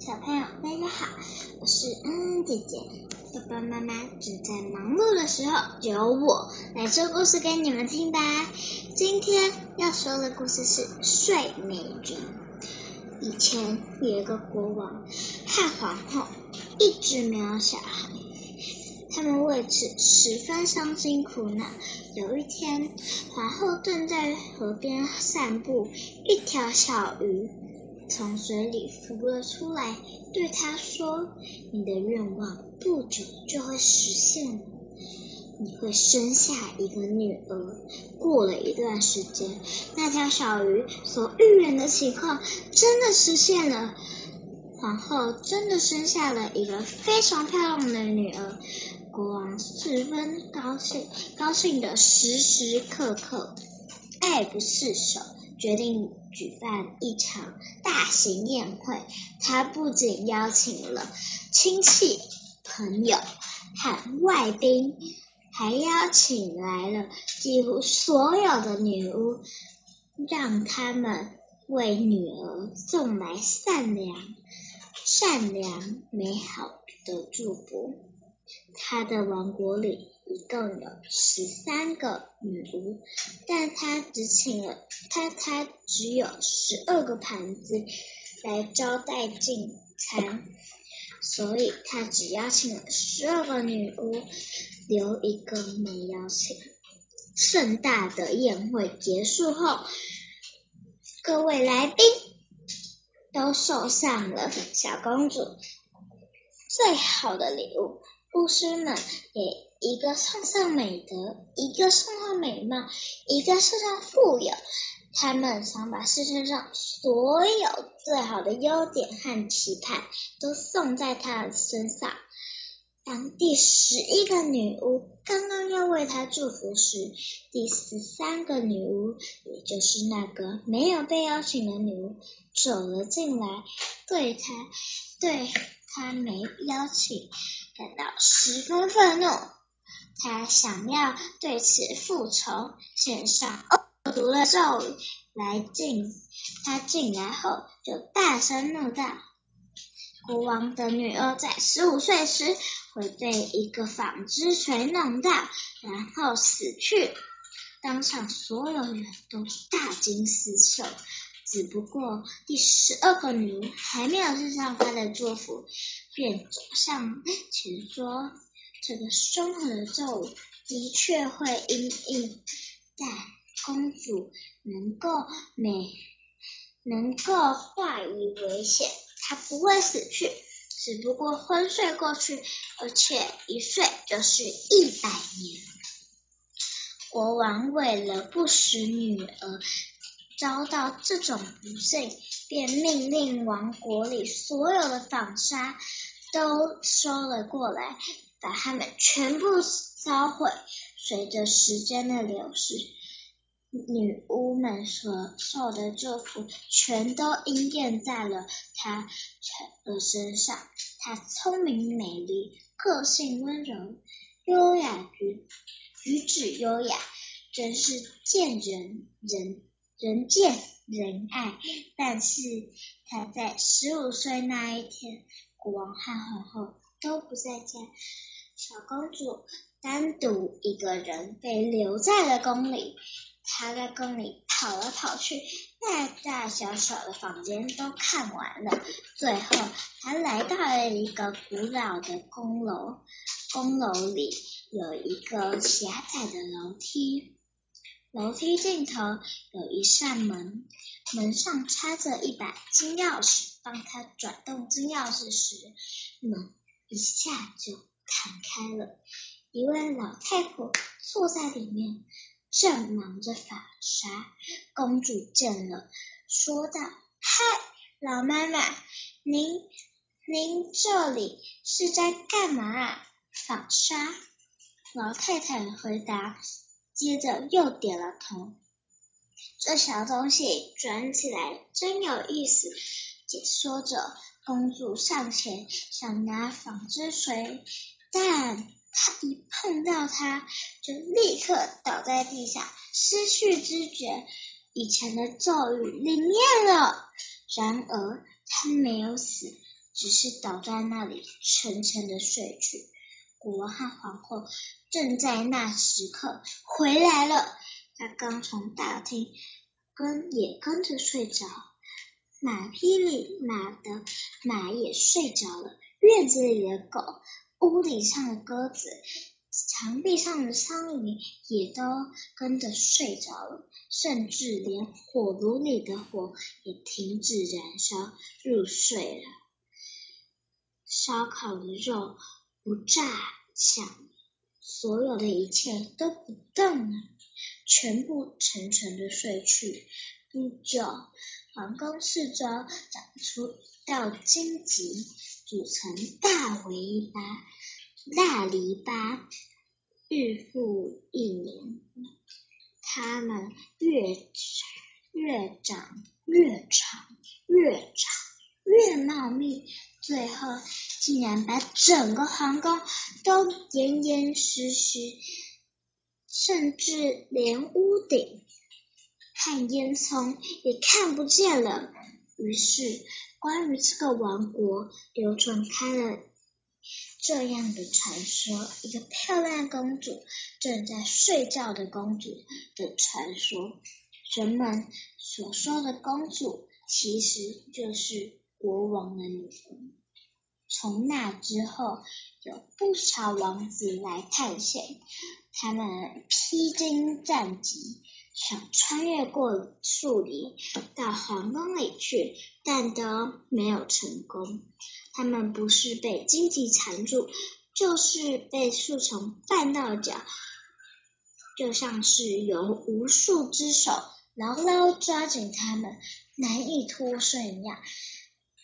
小朋友大家好，我是恩恩姐姐。爸爸妈妈正在忙碌的时候，就由我来说故事给你们听吧。今天要说的故事是《睡美人》。以前有一个国王和皇后，一直没有小孩，他们为此十分伤心苦恼。有一天，皇后正在河边散步，一条小鱼。从水里浮了出来，对他说：“你的愿望不久就会实现了，你会生下一个女儿。”过了一段时间，那条小鱼所预言的情况真的实现了，皇后真的生下了一个非常漂亮的女儿。国王十分高兴，高兴的时时刻刻爱不释手。决定举办一场大型宴会。他不仅邀请了亲戚、朋友和外宾，还邀请来了几乎所有的女巫，让他们为女儿送来善良、善良、美好的祝福。他的王国里。一共有十三个女巫，但他只请了他，他只有十二个盘子来招待进餐，所以他只邀请了十二个女巫，留一个没邀请。盛大的宴会结束后，各位来宾都送上了小公主最好的礼物，巫师们给。一个送上美德，一个送上美貌，一个送上富有。他们想把世界上所有最好的优点和期盼都送在他的身上。当第十一个女巫刚刚要为他祝福时，第十三个女巫，也就是那个没有被邀请的女巫，走了进来，对他对他没邀请感到十分愤怒。他想要对此复仇，献上恶毒的咒语来进。他进来后就大声怒道：“国王的女儿在十五岁时会被一个纺织锤弄到，然后死去。”当场所有人都大惊失色。只不过第十二个女巫还没有献上她的祝福，便走上前说。这个凶狠的咒语的确会因应在公主能够美，能够化于危险。她不会死去，只不过昏睡过去，而且一睡就是一百年。国王为了不使女儿遭到这种不幸，便命令王国里所有的纺纱都收了过来。把它们全部烧毁。随着时间的流逝，女巫们所受的祝福全都应验在了她的身上。她聪明美丽，个性温柔，优雅举举止优雅，真是见人人人见人爱。但是她在十五岁那一天，国王和皇后都不在家。小公主单独一个人被留在了宫里，她在宫里跑来跑去，大大小小的房间都看完了。最后，她来到了一个古老的宫楼，宫楼里有一个狭窄的楼梯，楼梯尽头有一扇门，门上插着一把金钥匙。当她转动金钥匙时，门一下就。弹开了，一位老太婆坐在里面，正忙着纺纱。公主见了，说道：“嗨，老妈妈，您您这里是在干嘛啊？纺纱？”老太太回答，接着又点了头。这小东西转起来真有意思。解说着，公主上前想拿纺织锤。但她一碰到它，就立刻倒在地上，失去知觉。以前的咒语灵验了，然而他没有死，只是倒在那里沉沉的睡去。国王和皇后正在那时刻回来了，他刚从大厅跟也跟着睡着，马匹里马的马也睡着了，院子里的狗，屋顶上的鸽子。墙壁上的苍蝇也都跟着睡着了，甚至连火炉里的火也停止燃烧，入睡了。烧烤的肉不炸响，所有的一切都不动了，全部沉沉的睡去。不久，皇宫四周长出一道荆棘，组成大篱笆，大篱笆。日复一年，它们越越长越长，越长越茂密，最后竟然把整个皇宫都严严实实，甚至连屋顶和烟囱也看不见了。于是，关于这个王国流传开了。这样的传说，一个漂亮公主正在睡觉的公主的传说，人们所说的公主其实就是国王的女儿。从那之后，有不少王子来探险，他们披荆斩棘，想穿越过树林到皇宫里去，但都没有成功。他们不是被荆棘缠住，就是被树丛绊到脚，就像是有无数只手牢牢抓紧他们，难以脱身一样。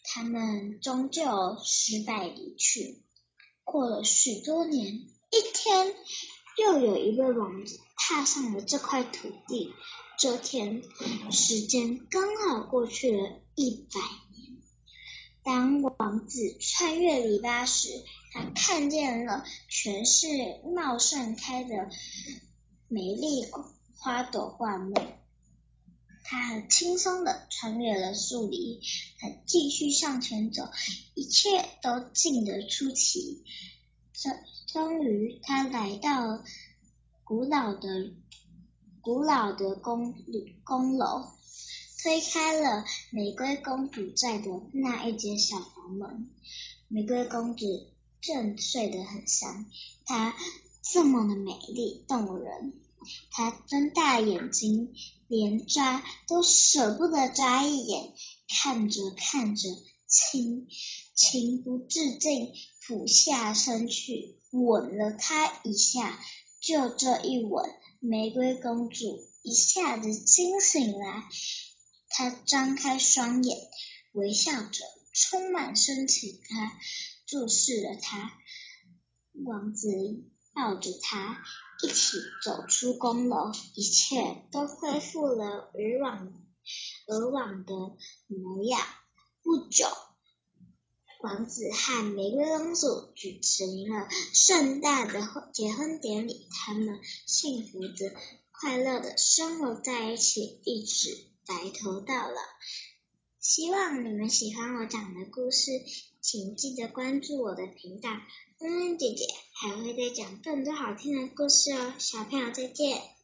他们终究失败离去。过了许多年，一天，又有一位王子踏上了这块土地。这天，时间刚好过去了一百年。当王子穿越篱笆时，他看见了全是茂盛开的美丽花朵灌木。他很轻松的穿越了树林，他继续向前走，一切都静得出奇。终终于，他来到古老的古老的宫宫楼。推开了玫瑰公主在的那一间小房门，玫瑰公主正睡得很香。她这么的美丽动人，她睁大眼睛，连眨都舍不得眨一眼。看着看着，情情不自禁，俯下身去吻了她一下。就这一吻，玫瑰公主一下子惊醒来。她张开双眼，微笑着，充满深情。地注视了他，王子抱着他一起走出宫楼，一切都恢复了以往以往的模样。不久，王子和玫瑰公主举行了盛大的结婚典礼，他们幸福的、快乐的生活在一起，一直。白头到老，希望你们喜欢我讲的故事，请记得关注我的频道，恩恩姐姐还会再讲更多好听的故事哦，小朋友再见。